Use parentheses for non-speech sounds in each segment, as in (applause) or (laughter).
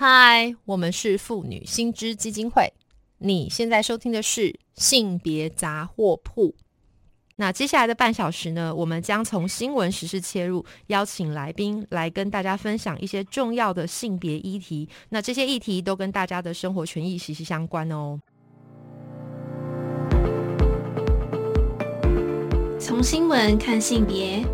嗨，我们是妇女新知基金会。你现在收听的是性别杂货铺。那接下来的半小时呢，我们将从新闻时事切入，邀请来宾来跟大家分享一些重要的性别议题。那这些议题都跟大家的生活权益息息相关哦。从新闻看性别。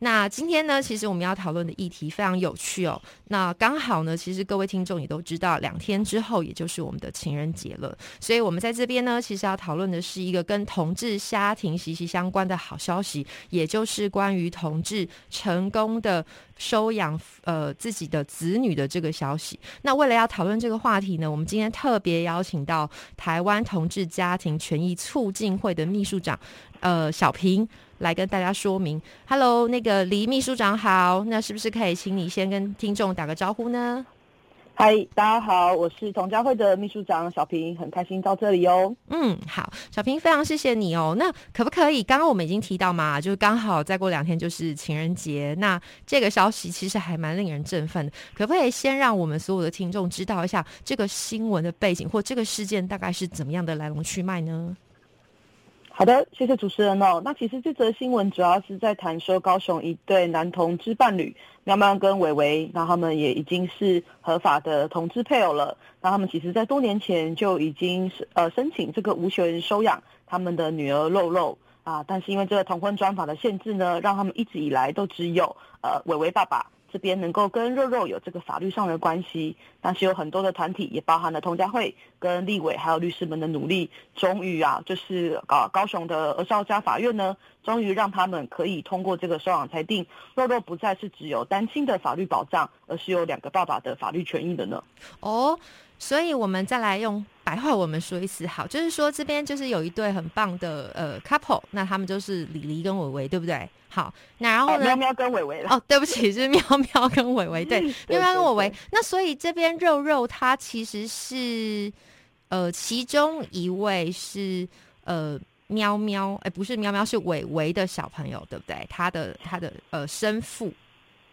那今天呢，其实我们要讨论的议题非常有趣哦。那刚好呢，其实各位听众也都知道，两天之后也就是我们的情人节了。所以我们在这边呢，其实要讨论的是一个跟同志家庭息息相关的好消息，也就是关于同志成功的收养呃自己的子女的这个消息。那为了要讨论这个话题呢，我们今天特别邀请到台湾同志家庭权益促进会的秘书长呃小平。来跟大家说明，Hello，那个黎秘书长好，那是不是可以请你先跟听众打个招呼呢？嗨，大家好，我是同家会的秘书长小平，很开心到这里哦。嗯，好，小平非常谢谢你哦。那可不可以？刚刚我们已经提到嘛，就是刚好再过两天就是情人节，那这个消息其实还蛮令人振奋的。可不可以先让我们所有的听众知道一下这个新闻的背景，或这个事件大概是怎么样的来龙去脉呢？好的，谢谢主持人哦。那其实这则新闻主要是在谈说，高雄一对男同志伴侣喵喵跟伟伟，那他们也已经是合法的同志配偶了。那他们其实在多年前就已经是呃申请这个无权收养他们的女儿肉肉啊，但是因为这个同婚专法的限制呢，让他们一直以来都只有呃伟伟爸爸。这边能够跟肉肉有这个法律上的关系，但是有很多的团体，也包含了同家会跟立委还有律师们的努力，终于啊，就是高高雄的儿少家法院呢，终于让他们可以通过这个收养裁定，肉肉不再是只有单亲的法律保障，而是有两个爸爸的法律权益的呢。哦。所以，我们再来用白话我们说一次，好，就是说这边就是有一对很棒的呃 couple，那他们就是李黎跟伟伟，对不对？好，那然后呢？喵喵跟伟伟哦，对不起，(laughs) 是喵喵跟伟伟，对，喵喵跟伟伟。那所以这边肉肉他其实是呃其中一位是呃喵喵，哎，不是喵喵，是伟伟的小朋友，对不对？他的他的呃生父。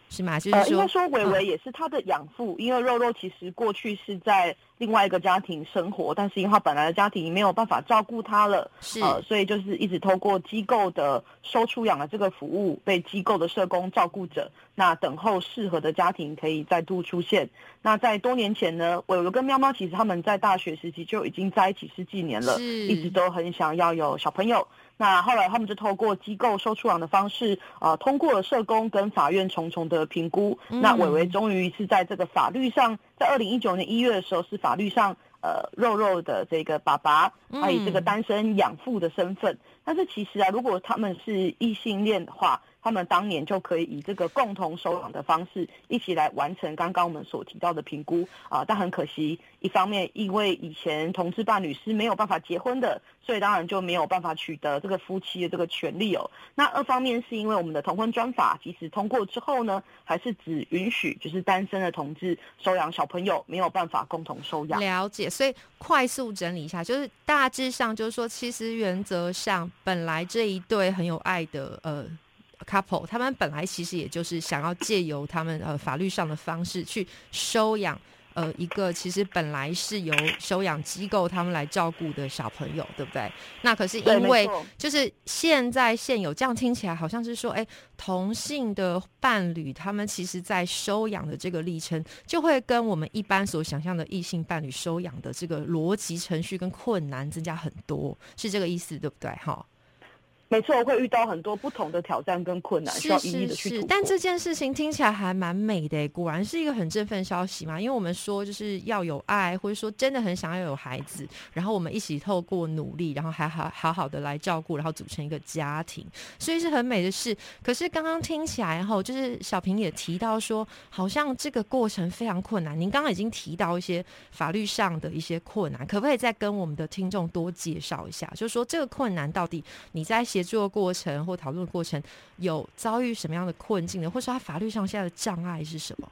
是吗？就是说，应该说伟伟也是他的养父，因为肉肉其实过去是在另外一个家庭生活，但是因为他本来的家庭没有办法照顾他了，是，所以就是一直透过机构的收出养的这个服务，被机构的社工照顾着，那等候适合的家庭可以再度出现。那在多年前呢，伟伟跟喵喵其实他们在大学时期就已经在一起十几年了，一直都很想要有小朋友。那后来他们就透过机构收出养的方式，呃，通过了社工跟法院重重的评估，那伟伟终于是在这个法律上，在二零一九年一月的时候，是法律上，呃，肉肉的这个爸爸，他以这个单身养父的身份。但是其实啊，如果他们是异性恋的话，他们当年就可以以这个共同收养的方式，一起来完成刚刚我们所提到的评估啊。但很可惜，一方面因为以前同志伴侣是没有办法结婚的，所以当然就没有办法取得这个夫妻的这个权利哦。那二方面是因为我们的同婚专法即使通过之后呢，还是只允许就是单身的同志收养小朋友，没有办法共同收养。了解，所以快速整理一下，就是大致上就是说，其实原则上本来这一对很有爱的呃。couple，他们本来其实也就是想要借由他们呃法律上的方式去收养呃一个其实本来是由收养机构他们来照顾的小朋友，对不对？那可是因为就是现在现有这样听起来好像是说，哎，同性的伴侣他们其实在收养的这个历程就会跟我们一般所想象的异性伴侣收养的这个逻辑程序跟困难增加很多，是这个意思对不对？哈。没错，会遇到很多不同的挑战跟困难，需要一一的去但这件事情听起来还蛮美的，果然是一个很振奋消息嘛。因为我们说就是要有爱，或者说真的很想要有孩子，然后我们一起透过努力，然后还好好好的来照顾，然后组成一个家庭，所以是很美的事。可是刚刚听起来后，就是小平也提到说，好像这个过程非常困难。您刚刚已经提到一些法律上的一些困难，可不可以再跟我们的听众多介绍一下？就是说这个困难到底你在？协作过程或讨论过程有遭遇什么样的困境呢？或是他法律上现在的障碍是什么？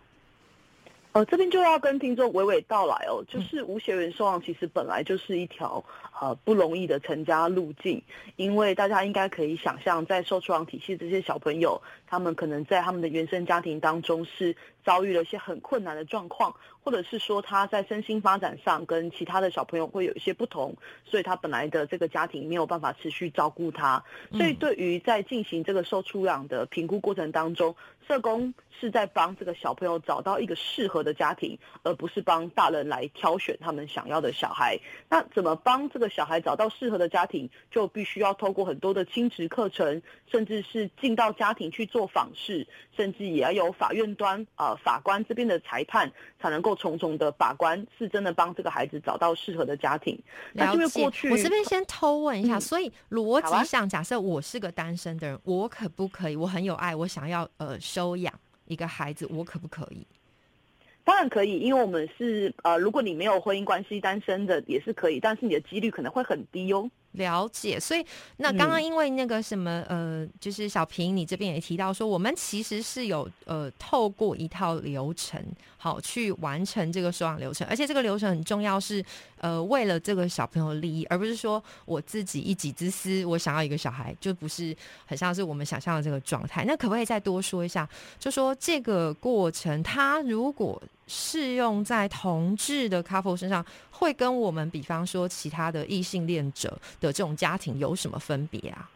呃，这边就要跟听众娓娓道来哦，就是无血缘收养其实本来就是一条呃不容易的成家路径，因为大家应该可以想象，在受出养体系这些小朋友，他们可能在他们的原生家庭当中是遭遇了一些很困难的状况，或者是说他在身心发展上跟其他的小朋友会有一些不同，所以他本来的这个家庭没有办法持续照顾他，所以对于在进行这个受出养的评估过程当中。社工是在帮这个小朋友找到一个适合的家庭，而不是帮大人来挑选他们想要的小孩。那怎么帮这个小孩找到适合的家庭，就必须要透过很多的亲职课程，甚至是进到家庭去做访视，甚至也要有法院端啊法官这边的裁判，才能够重重的法官，是真的帮这个孩子找到适合的家庭。了解。我这边先偷问一下，所以逻辑上，假设我是个单身的人，我可不可以？我很有爱，我想要呃。收养一个孩子，我可不可以？当然可以，因为我们是呃，如果你没有婚姻关系，单身的也是可以，但是你的几率可能会很低哦。了解，所以那刚刚因为那个什么呃，就是小平，你这边也提到说，我们其实是有呃透过一套流程，好去完成这个收养流程，而且这个流程很重要，是呃为了这个小朋友的利益，而不是说我自己一己之私，我想要一个小孩，就不是很像是我们想象的这个状态。那可不可以再多说一下？就说这个过程，它如果适用在同志的 couple 身上，会跟我们比方说其他的异性恋者的这种家庭有什么分别啊？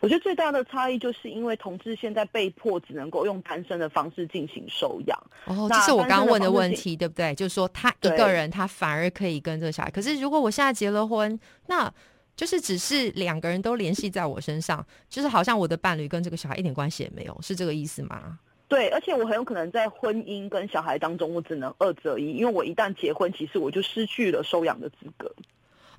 我觉得最大的差异就是因为同志现在被迫只能够用单身的方式进行收养。哦，这是我刚刚问的问题，对不对？就是说他一个人他反而可以跟这个小孩，可是如果我现在结了婚，那就是只是两个人都联系在我身上，就是好像我的伴侣跟这个小孩一点关系也没有，是这个意思吗？对，而且我很有可能在婚姻跟小孩当中，我只能二择一，因为我一旦结婚，其实我就失去了收养的资格。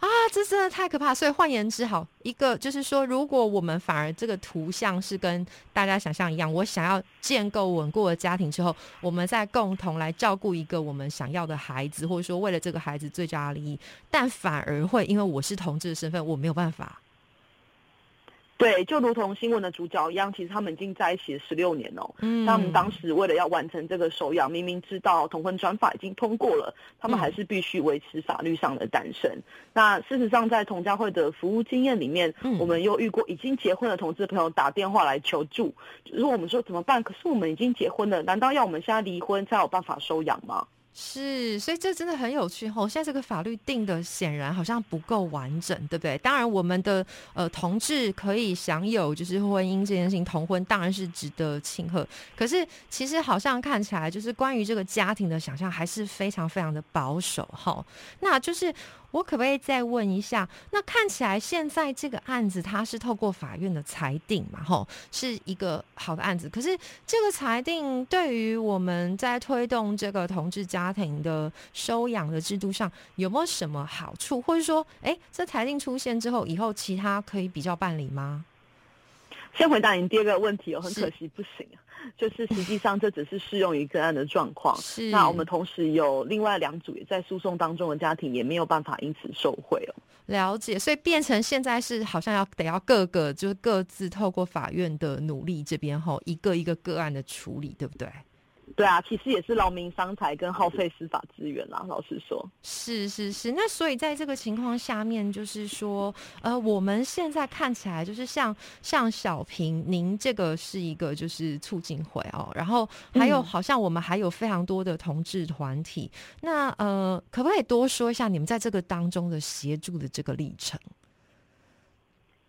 啊，这真的太可怕！所以换言之，好一个就是说，如果我们反而这个图像是跟大家想象一样，我想要建构稳固的家庭之后，我们再共同来照顾一个我们想要的孩子，或者说为了这个孩子最佳利益，但反而会因为我是同志的身份，我没有办法。对，就如同新闻的主角一样，其实他们已经在一起十六年哦。嗯，他们当时为了要完成这个收养，明明知道同婚专法已经通过了，他们还是必须维持法律上的单身。那事实上，在同家会的服务经验里面，我们又遇过已经结婚的同志朋友打电话来求助，如果我们说怎么办？可是我们已经结婚了，难道要我们现在离婚才有办法收养吗？是，所以这真的很有趣哦。现在这个法律定的显然好像不够完整，对不对？当然，我们的呃同志可以享有就是婚姻这件事情，同婚当然是值得庆贺。可是其实好像看起来就是关于这个家庭的想象还是非常非常的保守哈。那就是。我可不可以再问一下？那看起来现在这个案子它是透过法院的裁定嘛？吼，是一个好的案子。可是这个裁定对于我们在推动这个同志家庭的收养的制度上有没有什么好处？或者说，哎，这裁定出现之后，以后其他可以比较办理吗？先回答您第二个问题哦，很可惜不行啊。就是实际上这只是适用于个案的状况。(laughs) 是。那我们同时有另外两组也在诉讼当中的家庭，也没有办法因此受贿哦。了解，所以变成现在是好像要得要各个就是各自透过法院的努力这边吼，一个一个个案的处理，对不对？对啊，其实也是劳民伤财跟耗费司法资源啦。老实说，是是是。那所以在这个情况下面，就是说，呃，我们现在看起来就是像像小平，您这个是一个就是促进会哦，然后还有好像我们还有非常多的同志团体。那呃，可不可以多说一下你们在这个当中的协助的这个历程？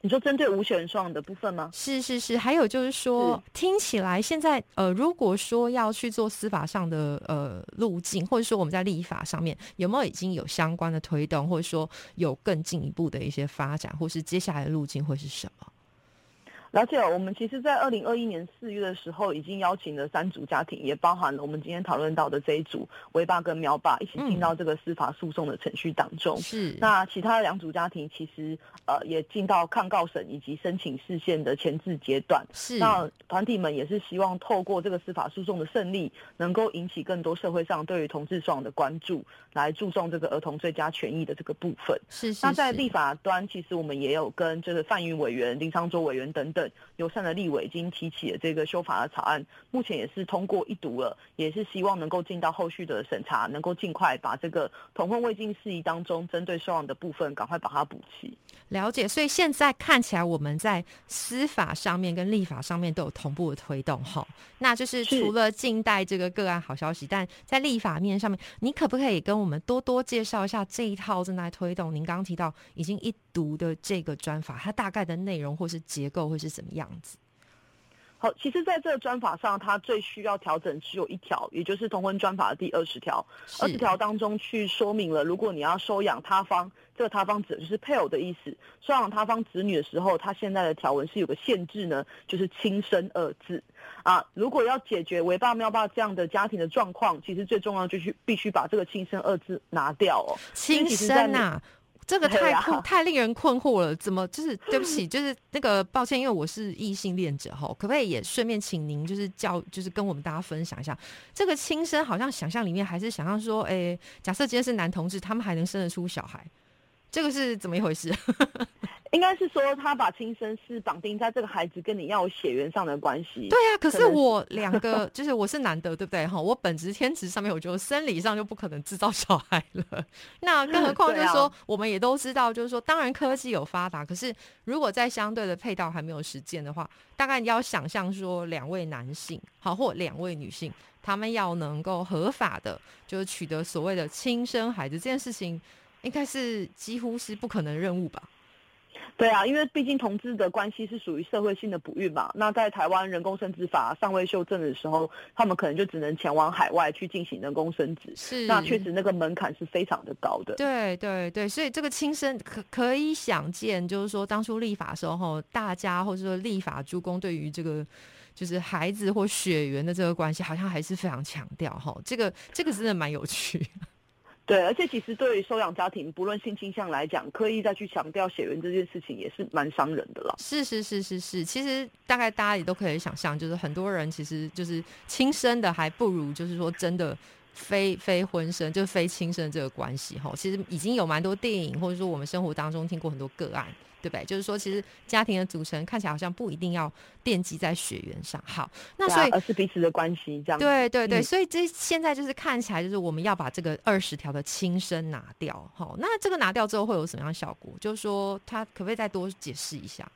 你说针对无选状的部分吗？是是是，还有就是说，听起来现在呃，如果说要去做司法上的呃路径，或者说我们在立法上面有没有已经有相关的推动，或者说有更进一步的一些发展，或是接下来的路径会是什么？了解，我们其实，在二零二一年四月的时候，已经邀请了三组家庭，也包含了我们今天讨论到的这一组维爸跟苗爸，一起进到这个司法诉讼的程序当中。是。那其他的两组家庭，其实呃，也进到抗告审以及申请事宪的前置阶段。是。那团体们也是希望透过这个司法诉讼的胜利，能够引起更多社会上对于同志双的关注，来注重这个儿童最佳权益的这个部分。是是。那在立法端，其实我们也有跟就是范云委员、林昌洲委员等等。任友善的立委已经提起了这个修法的草案，目前也是通过一读了，也是希望能够进到后续的审查，能够尽快把这个同婚未尽事宜当中针对收养的部分赶快把它补齐。了解，所以现在看起来我们在司法上面跟立法上面都有同步的推动哈。那就是除了近代这个个案好消息，但在立法面上面，你可不可以跟我们多多介绍一下这一套正在推动？您刚刚提到已经一读的这个专法，它大概的内容或是结构或是什么样子？好，其实在这个专法上，它最需要调整只有一条，也就是同婚专法的第二十条。二十条当中去说明了，如果你要收养他方，这个他方指的就是配偶的意思。收养他方子女的时候，他现在的条文是有个限制呢，就是亲生二字。啊，如果要解决为爸喵爸这样的家庭的状况，其实最重要就是必须把这个亲生二字拿掉哦。亲生呐。这个太困 (laughs) 太令人困惑了，怎么就是对不起，就是那个抱歉，因为我是异性恋者哈，可不可以也顺便请您就是教，就是跟我们大家分享一下，这个亲生好像想象里面还是想象说，哎，假设今天是男同志，他们还能生得出小孩，这个是怎么一回事？应该是说，他把亲生是绑定在这个孩子跟你要有血缘上的关系。对啊，可是我两个就是我是男的，对不对？哈，我本职天职上面，我觉得生理上就不可能制造小孩了。那更何况 (laughs) 就是说，我们也都知道，就是说，当然科技有发达，可是如果在相对的配套还没有实践的话，大概你要想象说，两位男性好或两位女性，他们要能够合法的，就是取得所谓的亲生孩子这件事情，应该是几乎是不可能任务吧。对啊，因为毕竟同志的关系是属于社会性的哺育嘛。那在台湾人工生殖法尚未修正的时候，他们可能就只能前往海外去进行人工生殖。是，那确实那个门槛是非常的高的。对对对，所以这个亲生可可以想见，就是说当初立法的时候，大家或者说立法诸公对于这个就是孩子或血缘的这个关系，好像还是非常强调哈。这个这个真的蛮有趣。对，而且其实对于收养家庭，不论性倾向来讲，刻意再去强调血缘这件事情，也是蛮伤人的了。是是是是是，其实大概大家也都可以想象，就是很多人其实就是亲生的，还不如就是说真的非非婚生，就非亲生这个关系哈。其实已经有蛮多电影，或者说我们生活当中听过很多个案。对不对？就是说，其实家庭的组成看起来好像不一定要奠基在血缘上。好，那所以而是彼此的关系这样。对对对，所以这现在就是看起来就是我们要把这个二十条的亲生拿掉。好，那这个拿掉之后会有什么样效果？就是说，他可不可以再多解释一下？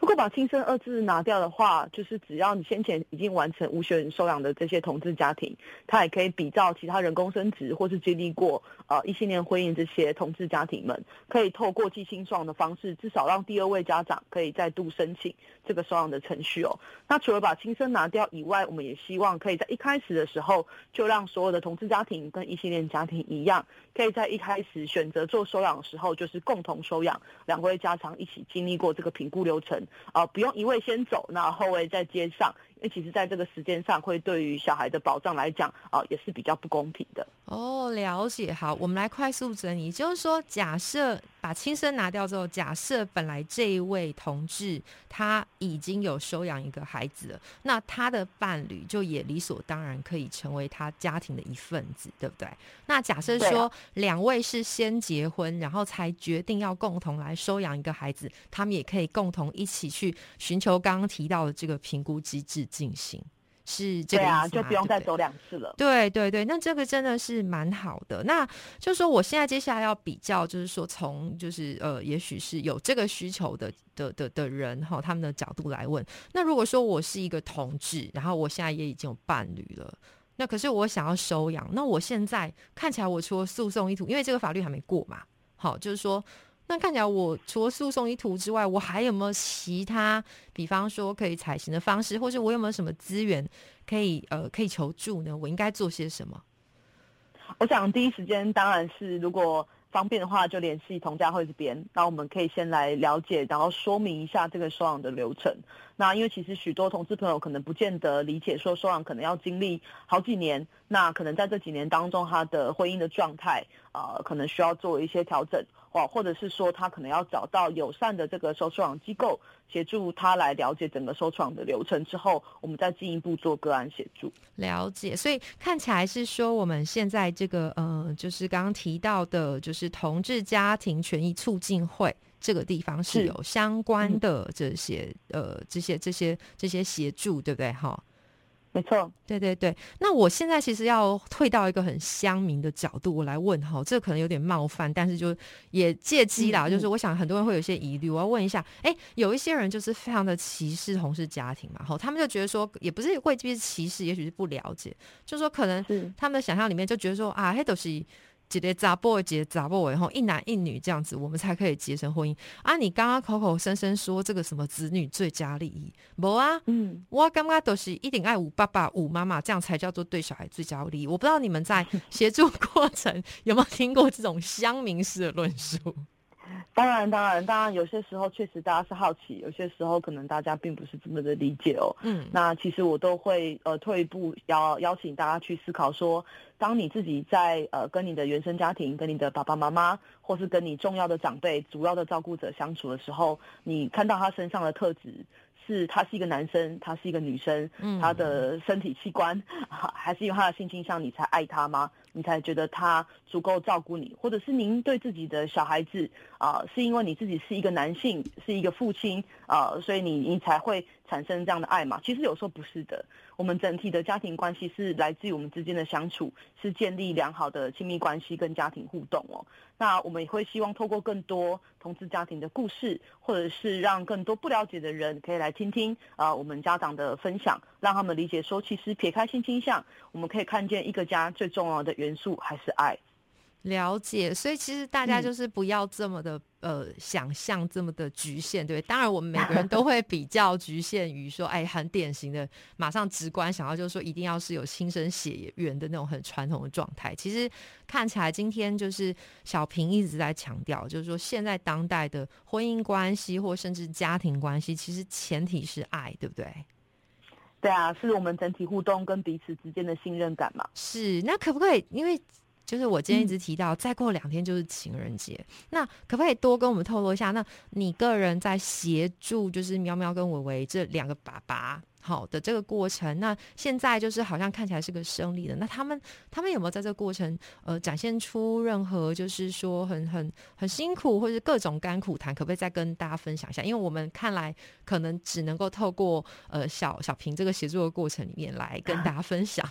如果把“亲生”二字拿掉的话，就是只要你先前已经完成无血缘收养的这些同志家庭，他也可以比照其他人工生殖或是经历过呃异性恋婚姻这些同志家庭们，可以透过寄亲收养的方式，至少让第二位家长可以再度申请这个收养的程序哦。那除了把亲生拿掉以外，我们也希望可以在一开始的时候就让所有的同志家庭跟异性恋家庭一样，可以在一开始选择做收养的时候，就是共同收养，两位家长一起经历过这个评估流程。啊，不用一位先走，那后位再接上，因为其实在这个时间上，会对于小孩的保障来讲，啊，也是比较不公平的。哦，了解。好，我们来快速整理，就是说，假设把亲生拿掉之后，假设本来这一位同志他已经有收养一个孩子了，那他的伴侣就也理所当然可以成为他家庭的一份子，对不对？那假设说两位是先结婚，然后才决定要共同来收养一个孩子，他们也可以共同一起去寻求刚刚提到的这个评估机制进行。是这个意思啊，就不用再走两次了。对对对，那这个真的是蛮好的。那就是说，我现在接下来要比较，就是说从就是呃，也许是有这个需求的的的的人哈，他们的角度来问。那如果说我是一个同志，然后我现在也已经有伴侣了，那可是我想要收养，那我现在看起来，我除了诉讼意图，因为这个法律还没过嘛，好，就是说。那看起来，我除了诉讼意图之外，我还有没有其他，比方说可以采行的方式，或者我有没有什么资源可以呃可以求助呢？我应该做些什么？我想第一时间当然是如果方便的话，就联系同家会这边，那我们可以先来了解，然后说明一下这个收养的流程。那因为其实许多同志朋友可能不见得理解，说收养可能要经历好几年，那可能在这几年当中，他的婚姻的状态啊，可能需要做一些调整。哦，或者是说他可能要找到友善的这个收创机构协助他来了解整个收创的流程之后，我们再进一步做个案协助。了解，所以看起来是说我们现在这个呃，就是刚刚提到的，就是同志家庭权益促进会这个地方是是有相关的这些、呃这些这些这些协助，对不对？哈。没错，对对对，那我现在其实要退到一个很乡民的角度，我来问哈，这可能有点冒犯，但是就也借机啦，嗯嗯。就是我想很多人会有一些疑虑，我要问一下，哎，有一些人就是非常的歧视同事家庭嘛，哈，他们就觉得说，也不是未必是歧视，也许是不了解，就说可能他们的想象里面就觉得说啊，黑都是。姐姐杂 boy 姐杂 boy 然后一男一女这样子，我们才可以结成婚姻啊！你刚刚口口声声说这个什么子女最佳利益，没啊？嗯，我刚刚都是一定爱五爸爸五妈妈，这样才叫做对小孩最佳利益。我不知道你们在协助过程 (laughs) 有没有听过这种乡民式的论述？当然，当然，当然，有些时候确实大家是好奇，有些时候可能大家并不是这么的理解哦。嗯，那其实我都会呃退一步邀邀请大家去思考说，当你自己在呃跟你的原生家庭、跟你的爸爸妈妈，或是跟你重要的长辈、主要的照顾者相处的时候，你看到他身上的特质。是他是一个男生，他是一个女生，嗯他的身体器官 (laughs) 还还是因为他的性倾向，你才爱他吗？你才觉得他足够照顾你，或者是您对自己的小孩子啊、是因为你自己是一个男性，是一个父亲啊、所以你你才会产生这样的爱嘛？其实有时候不是的，我们整体的家庭关系是来自于我们之间的相处，是建立良好的亲密关系跟家庭互动哦。那我们也会希望透过更多同志家庭的故事，或者是让更多不了解的人可以来听听啊、我们家长的分享，让他们理解说，其实撇开性倾向，我们可以看见一个家最重要的元素还是爱。了解。所以其实大家嗯就是不要这么的、呃想象这么的局限，对不对？当然，我们每个人都会比较局限于说，哎，很典型的，马上直观想要就是说，一定要是有亲生血缘的那种很传统的状态。其实看起来今天就是小平一直在强调，就是说现在当代的婚姻关系或甚至家庭关系，其实前提是爱，对不对？对啊，是我们整体互动跟彼此之间的信任感嘛。是，那可不可以？因为就是我今天一直提到，再过两天就是情人节，那可不可以多跟我们透露一下？那你个人在协助就是喵喵跟维维这两个爸爸好的这个过程，那现在就是好像看起来是个胜利的，那他们他们有没有在这个过程呃展现出任何就是说很很很辛苦或者是各种甘苦谈？可不可以再跟大家分享一下？因为我们看来可能只能够透过呃小小平这个协助的过程里面来跟 (laughs) 大家分享。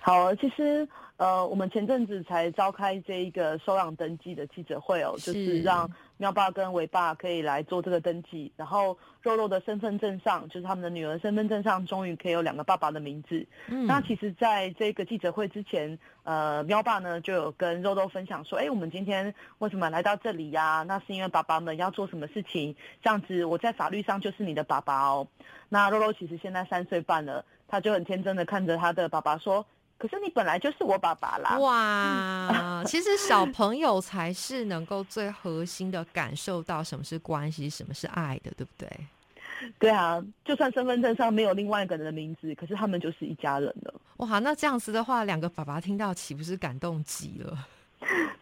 好，其实呃，我们前阵子才召开这一个收养登记的记者会哦，就是是让喵爸跟伟爸可以来做这个登记，然后肉肉的身份证上，就是他们的女儿身份证上，终于可以有两个爸爸的名字。嗯那其实，在这个记者会之前，呃，喵爸呢就有跟肉肉分享说，哎，我们今天为什么来到这里呀、那是因为爸爸们要做什么事情，这样子我在法律上就是你的爸爸哦。那肉肉其实现在三岁半了，他就很天真的看着他的爸爸说，可是你本来就是我爸爸啦。哇，其实小朋友才是能够最核心的感受到什么是关系，什么是爱的，对不对？对啊，就算身份证上没有另外一个人的名字，可是他们就是一家人了。哇，那这样子的话，两个爸爸听到岂不是感动极了？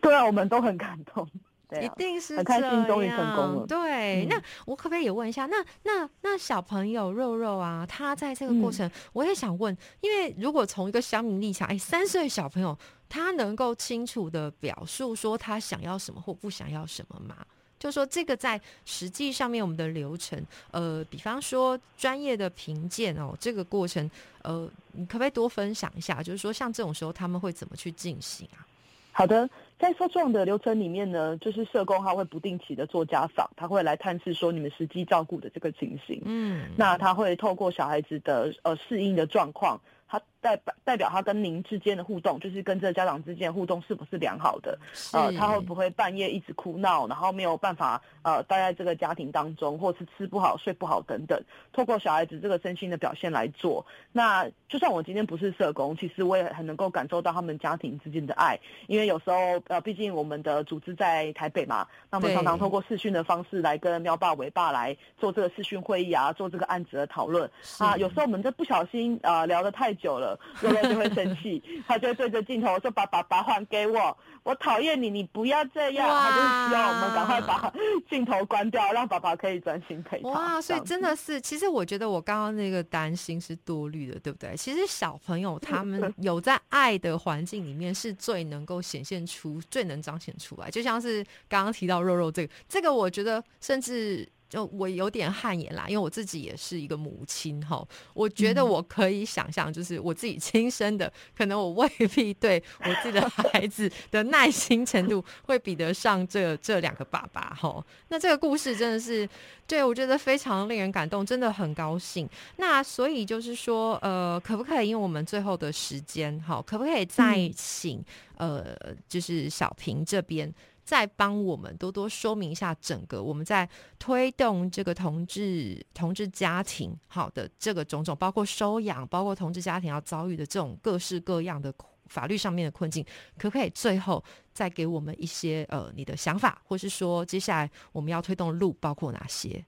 对啊，我们都很感动。对一啊，定是很开心终于成功了对，嗯那我可不可以也问一下，那那那小朋友肉肉啊，他在这个过嗯程，我也想问，因为如果从一个乡民立场，哎，三岁小朋友他能够清楚的表述说他想要什么或不想要什么吗？就说这个在实际上面我们的流程，呃，比方说专业的评鉴哦，这个过程，呃，你可不可以多分享一下？就是说像这种时候他们会怎么去进行啊？好的，在收状的流程里面呢，就是社工他会不定期的做家访，他会来探视说你们实际照顾的这个情形。嗯，那他会透过小孩子的呃适应的状况，他代表代表他跟您之间的互动，就是跟这个家长之间的互动是不是良好的？呃，他会不会半夜一直哭闹，然后没有办法呃待在这个家庭当中，或是吃不好、睡不好等等，透过小孩子这个身心的表现来做。那就算我今天不是社工，其实我也很能够感受到他们家庭之间的爱，因为有时候呃，毕竟我们的组织在台北嘛，那我们常常透过视讯的方式来跟喵爸、伟爸来做这个视讯会议啊，做这个案子的讨论啊。有时候我们这不小心呃聊得太久了，肉肉就会生气，(laughs) 他就对着镜头说：“把爸爸还给我，我讨厌你，你不要这样。”哇他就是希望我们赶快把镜头关掉，让爸爸可以专心陪他。哇，所以真的是，其实我觉得我刚刚那个担心是多虑的，对不对？其实小朋友他们有在爱的环境里面，是最能够显现出最能彰显出来。就像是刚刚提到肉肉这个，这个我觉得甚至。就我有点汗颜啦，因为我自己也是一个母亲哈，我觉得我可以想象，就是我自己亲生的，可能我未必对我自己的孩子的耐心程度会比得上这这两个爸爸哈。那这个故事真的是，对我觉得非常令人感动，真的很高兴。那所以就是说，呃，可不可以因为我们最后的时间哈，可不可以再请呃，就是小平这边。再帮我们多多说明一下整个我们在推动这个同志同志家庭好的这个种种，包括收养，包括同志家庭要遭遇的这种各式各样的法律上面的困境，可不可以最后再给我们一些呃你的想法，或是说接下来我们要推动的路包括哪些？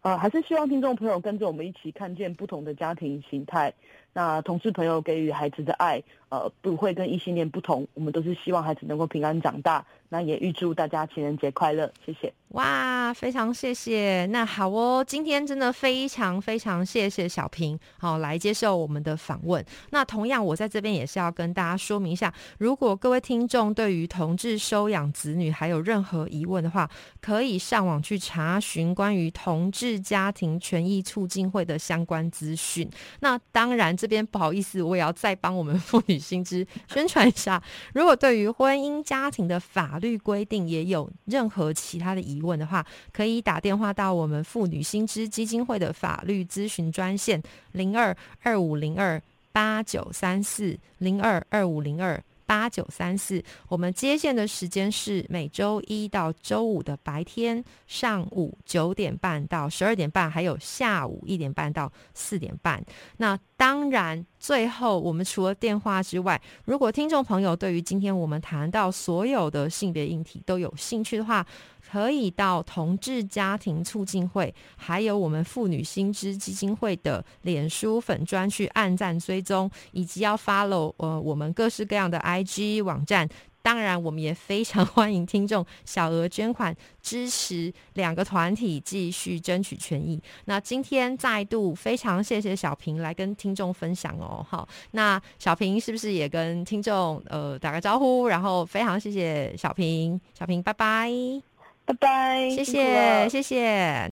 呃，还是希望听众朋友跟着我们一起看见不同的家庭形态。那同事朋友给予孩子的爱，呃，不会跟异性恋不同。我们都是希望孩子能够平安长大。那也预祝大家情人节快乐，谢谢。哇，非常谢谢。那好哦，今天真的非常非常谢谢小平，好来接受我们的访问。那同样，我在这边也是要跟大家说明一下，如果各位听众对于同志收养子女还有任何疑问的话，可以上网去查询关于同志家庭权益促进会的相关资讯。那当然，这边不好意思，我也要再帮我们妇女新知宣传一下。(laughs) 如果对于婚姻家庭的法律规定也有任何其他的疑问的话，可以打电话到我们妇女新知基金会的法律咨询专线零二二五零二八九三四零二二五零二。八九三四，我们接线的时间是每周一到周五的白天上午九点半到十二点半，还有下午一点半到四点半。那当然，最后我们除了电话之外，如果听众朋友对于今天我们谈到所有的性别议题都有兴趣的话，可以到同志家庭促进会，还有我们妇女新知基金会的脸书粉专去按赞追踪，以及要 follow 呃我们各式各样的 IG 网站。当然，我们也非常 (laughs) 欢迎听众小额捐款支持两个团体继续争取权益。那今天再度非常谢谢小平来跟听众分享哦。好，那小平是不是也跟听众呃打个招呼？然后非常谢谢小平，小平拜拜。拜拜，谢谢，谢谢。